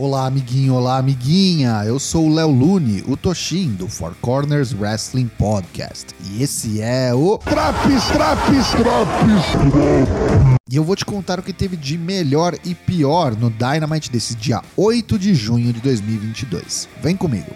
Olá, amiguinho, olá, amiguinha. Eu sou o Léo Lune, o Toshin do Four Corners Wrestling Podcast. E esse é o Traps, traps, traps. E eu vou te contar o que teve de melhor e pior no Dynamite desse dia 8 de junho de 2022. Vem comigo.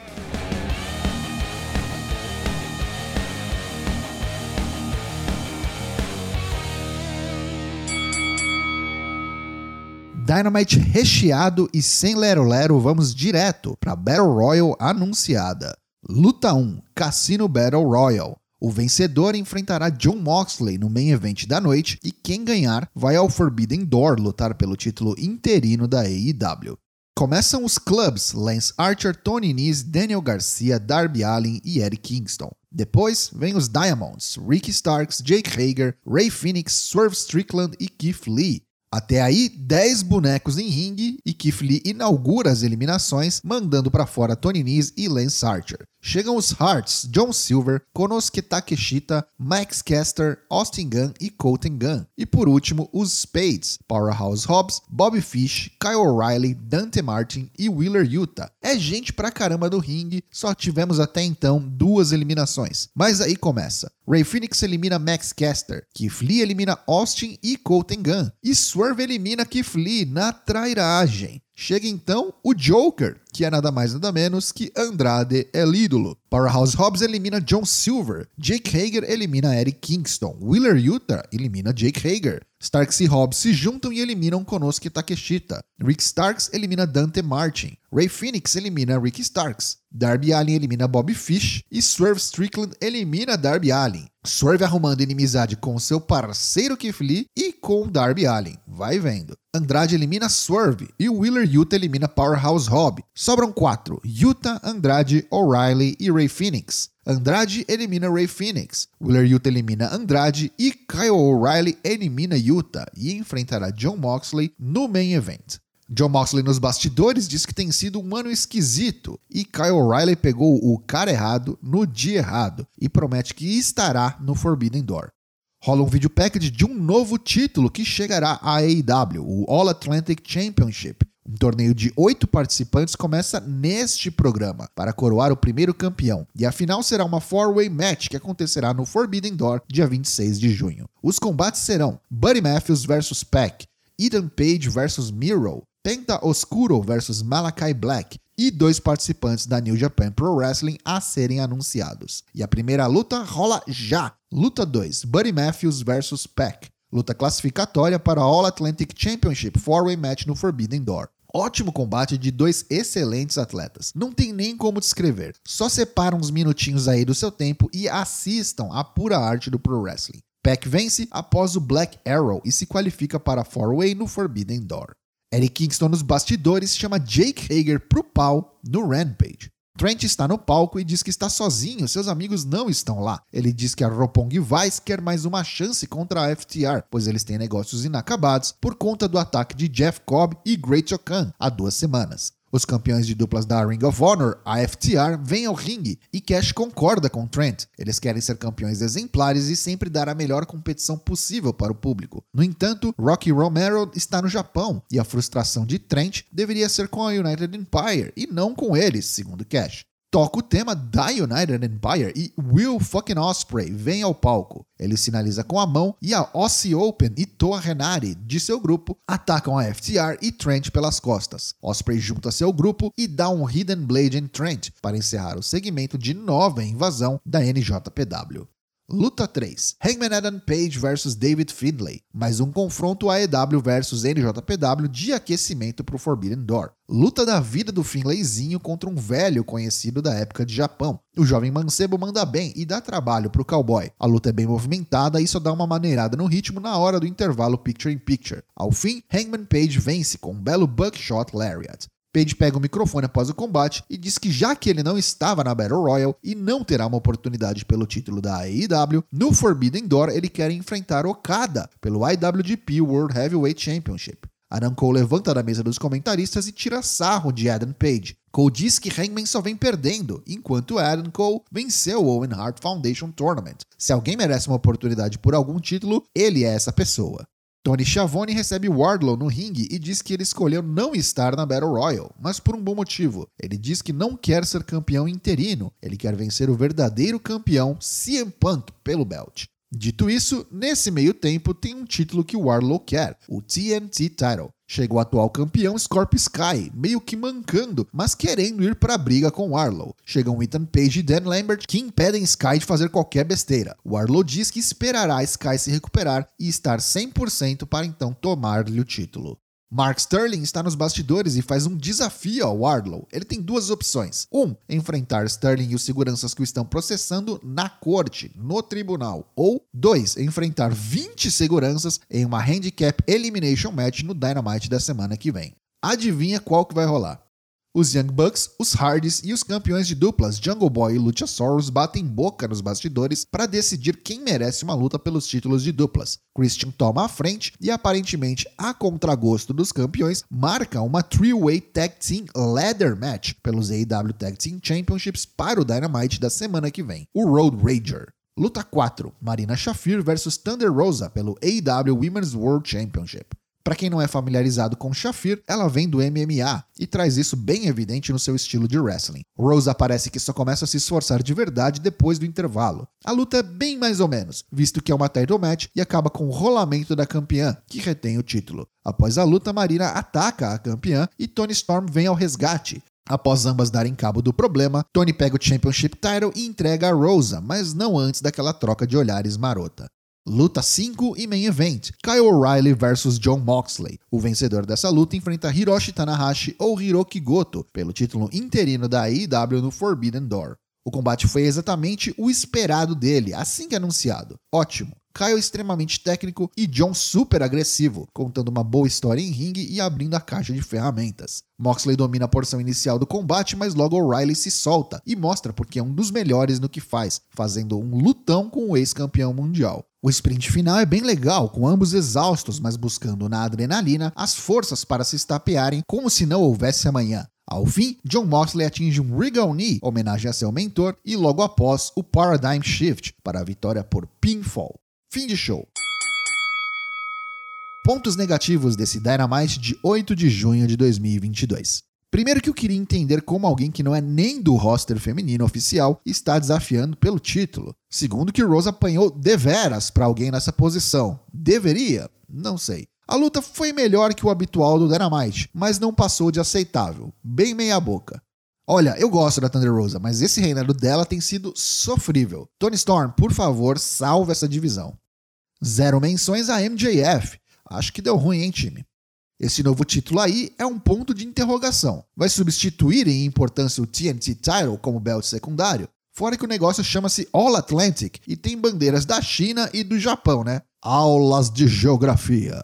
Dynamite recheado e sem lero-lero, vamos direto para Battle Royal anunciada. Luta 1: Cassino Battle Royal. O vencedor enfrentará John Moxley no main event da noite e quem ganhar vai ao Forbidden Door lutar pelo título interino da AEW. Começam os clubs Lance Archer, Tony Nese, Daniel Garcia, Darby Allin e Eric Kingston. Depois vem os Diamonds, Ricky Starks, Jake Hager, Ray Phoenix, Swerve Strickland e Keith Lee. Até aí, 10 bonecos em ringue e Keith Lee inaugura as eliminações, mandando para fora Tony Nese e Lance Archer. Chegam os Hearts, John Silver, Konosuke Takeshita, Max Caster, Austin Gunn e Colton Gunn. E por último, os Spades, Powerhouse Hobbs, Bobby Fish, Kyle O'Reilly, Dante Martin e Wheeler Utah. É gente pra caramba do ringue, só tivemos até então duas eliminações. Mas aí começa. Ray Phoenix elimina Max Caster, Keith Lee elimina Austin e Colton Gunn, e Swerve elimina Keith Lee na trairagem. Chega então o Joker, que é nada mais nada menos que Andrade El Ídolo. Powerhouse Hobbs elimina John Silver, Jake Hager elimina Eric Kingston, Wheeler Utah elimina Jake Hager, Starks e Hobbs se juntam e eliminam Konosuke Takeshita, Rick Starks elimina Dante Martin, Ray Phoenix elimina Rick Starks, Darby Allin elimina Bobby Fish e Swerve Strickland elimina Darby Allin. Swerve arrumando inimizade com seu parceiro Keith Lee e com Darby Allin. Vai vendo. Andrade elimina Swerve e Wheeler Utah elimina Powerhouse Hobb. Sobram quatro: Utah, Andrade, O'Reilly e Ray Phoenix. Andrade elimina Ray Phoenix, Wheeler Utah elimina Andrade e Kyle O'Reilly elimina Utah e enfrentará John Moxley no main event. John Moxley nos bastidores diz que tem sido um ano esquisito e Kyle O'Reilly pegou o cara errado no dia errado e promete que estará no Forbidden Door. Rola um vídeo package de um novo título que chegará à AEW, o All Atlantic Championship. Um torneio de oito participantes começa neste programa para coroar o primeiro campeão, e a final será uma four-way match que acontecerá no Forbidden Door, dia 26 de junho. Os combates serão Buddy Matthews vs Pac, Ethan Page vs Miro, Penta Oscuro vs Malakai Black e dois participantes da New Japan Pro Wrestling a serem anunciados. E a primeira luta rola já. Luta 2: Buddy Matthews vs Pac. Luta classificatória para a All Atlantic Championship Four-Way Match no Forbidden Door. Ótimo combate de dois excelentes atletas. Não tem nem como descrever. Só separa uns minutinhos aí do seu tempo e assistam a pura arte do Pro Wrestling. Pac vence após o Black Arrow e se qualifica para Four-Way no Forbidden Door. Eric Kingston nos bastidores chama Jake Hager pro pau no Rampage. Trent está no palco e diz que está sozinho, seus amigos não estão lá. Ele diz que a Roppongi Vice quer mais uma chance contra a FTR, pois eles têm negócios inacabados por conta do ataque de Jeff Cobb e Great Okan há duas semanas. Os campeões de duplas da Ring of Honor, a FTR, vêm ao ringue e Cash concorda com Trent. Eles querem ser campeões exemplares e sempre dar a melhor competição possível para o público. No entanto, Rocky Romero está no Japão e a frustração de Trent deveria ser com a United Empire e não com eles, segundo Cash toca o tema da United Empire e Will fucking Osprey vem ao palco. Ele sinaliza com a mão e a Aussie Open e Toa Renari, de seu grupo, atacam a FTR e Trent pelas costas. Osprey junta seu grupo e dá um Hidden Blade em Trent para encerrar o segmento de nova invasão da NJPW. Luta 3: Hangman Adam Page vs David Finlay. Mais um confronto AEW vs NJPW de aquecimento para o Forbidden Door. Luta da vida do Finlayzinho contra um velho conhecido da época de Japão. O jovem mancebo manda bem e dá trabalho para o cowboy. A luta é bem movimentada e só dá uma maneirada no ritmo na hora do intervalo picture in picture. Ao fim, Hangman Page vence com um belo buckshot lariat. Page pega o microfone após o combate e diz que já que ele não estava na Battle Royal e não terá uma oportunidade pelo título da AEW, no Forbidden Door ele quer enfrentar Okada pelo IWGP World Heavyweight Championship. Adam Cole levanta da mesa dos comentaristas e tira sarro de Adam Page. Cole diz que Hangman só vem perdendo, enquanto Adam Cole venceu o Owen Hart Foundation Tournament. Se alguém merece uma oportunidade por algum título, ele é essa pessoa. Tony Schiavone recebe Wardlow no ringue e diz que ele escolheu não estar na Battle Royal, mas por um bom motivo. Ele diz que não quer ser campeão interino, ele quer vencer o verdadeiro campeão CM Punk pelo belt. Dito isso, nesse meio tempo tem um título que o Warlow quer, o TNT Title. Chega o atual campeão Scorpio Sky, meio que mancando, mas querendo ir para a briga com Warlow. Chegam Ethan Page e Dan Lambert que impedem Sky de fazer qualquer besteira. Warlow diz que esperará Sky se recuperar e estar 100% para então tomar-lhe o título. Mark Sterling está nos bastidores e faz um desafio ao Wardlow. Ele tem duas opções. Um, enfrentar Sterling e os seguranças que o estão processando na corte, no tribunal. Ou dois, enfrentar 20 seguranças em uma handicap elimination match no Dynamite da semana que vem. Adivinha qual que vai rolar? Os Young Bucks, os Hardys e os campeões de duplas Jungle Boy e Luchasaurus batem boca nos bastidores para decidir quem merece uma luta pelos títulos de duplas. Christian toma a frente e aparentemente, a contragosto dos campeões, marca uma three-way tag team ladder match pelos AEW Tag Team Championships para o Dynamite da semana que vem, o Road Rager. Luta 4: Marina Shafir versus Thunder Rosa pelo AEW Women's World Championship. Para quem não é familiarizado com Shafir, ela vem do MMA e traz isso bem evidente no seu estilo de wrestling. Rose parece que só começa a se esforçar de verdade depois do intervalo. A luta é bem mais ou menos, visto que é uma title match e acaba com o rolamento da campeã, que retém o título. Após a luta, Marina ataca a campeã e Tony Storm vem ao resgate. Após ambas darem cabo do problema, Tony pega o Championship Title e entrega a Rosa, mas não antes daquela troca de olhares marota. Luta 5 e Main Event: Kyle O'Reilly versus John Moxley. O vencedor dessa luta enfrenta Hiroshi Tanahashi ou Hiroki Goto pelo título interino da AEW no Forbidden Door. O combate foi exatamente o esperado dele, assim que anunciado. Ótimo. Kyle extremamente técnico e John super agressivo, contando uma boa história em ringue e abrindo a caixa de ferramentas. Moxley domina a porção inicial do combate, mas logo O'Reilly se solta e mostra porque é um dos melhores no que faz, fazendo um lutão com o ex-campeão mundial. O sprint final é bem legal, com ambos exaustos, mas buscando na adrenalina as forças para se estapearem como se não houvesse amanhã. Ao fim, John Moxley atinge um Regal Knee, homenagem a seu mentor, e logo após o Paradigm Shift para a vitória por pinfall. Fim de show. Pontos negativos desse Dynamite de 8 de junho de 2022. Primeiro que eu queria entender como alguém que não é nem do roster feminino oficial está desafiando pelo título. Segundo que Rose apanhou deveras para alguém nessa posição. Deveria? Não sei. A luta foi melhor que o habitual do Dynamite, mas não passou de aceitável. Bem meia boca. Olha, eu gosto da Thunder Rosa, mas esse reinado dela tem sido sofrível. Tony Storm, por favor, salve essa divisão. Zero menções a MJF. Acho que deu ruim, hein, time? Esse novo título aí é um ponto de interrogação. Vai substituir em importância o TNT Title como belt secundário? Fora que o negócio chama-se All Atlantic e tem bandeiras da China e do Japão, né? Aulas de geografia.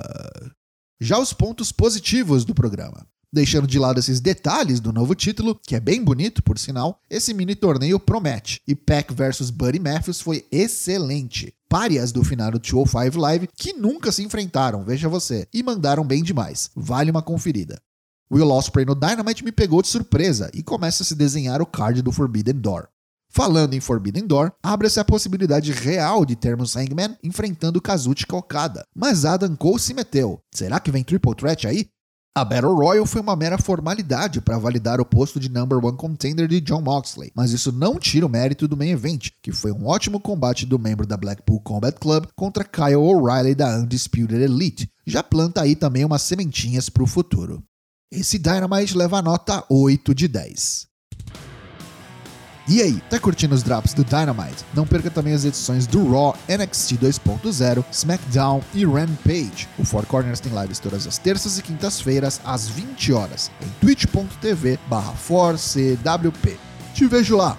Já os pontos positivos do programa. Deixando de lado esses detalhes do novo título, que é bem bonito, por sinal, esse mini torneio promete. E Pac vs Buddy Matthews foi excelente. Párias do final do 205 Live que nunca se enfrentaram, veja você, e mandaram bem demais. Vale uma conferida. Will Ospreay no Dynamite me pegou de surpresa e começa a se desenhar o card do Forbidden Door. Falando em Forbidden Door, abre-se a possibilidade real de termos Hangman enfrentando Kazuchika Okada, mas Adam Cole se meteu. Será que vem Triple Threat aí? A Battle Royal foi uma mera formalidade para validar o posto de number one contender de John Moxley, mas isso não tira o mérito do main event, que foi um ótimo combate do membro da Blackpool Combat Club contra Kyle O'Reilly da Undisputed Elite. Já planta aí também umas sementinhas para o futuro. Esse Dynamite leva a nota 8 de 10. E aí, tá curtindo os drops do Dynamite? Não perca também as edições do Raw, NXT 2.0, SmackDown e Rampage. O Four Corners tem lives todas as terças e quintas-feiras, às 20 horas, em twitch.tv barra 4CWP. Te vejo lá!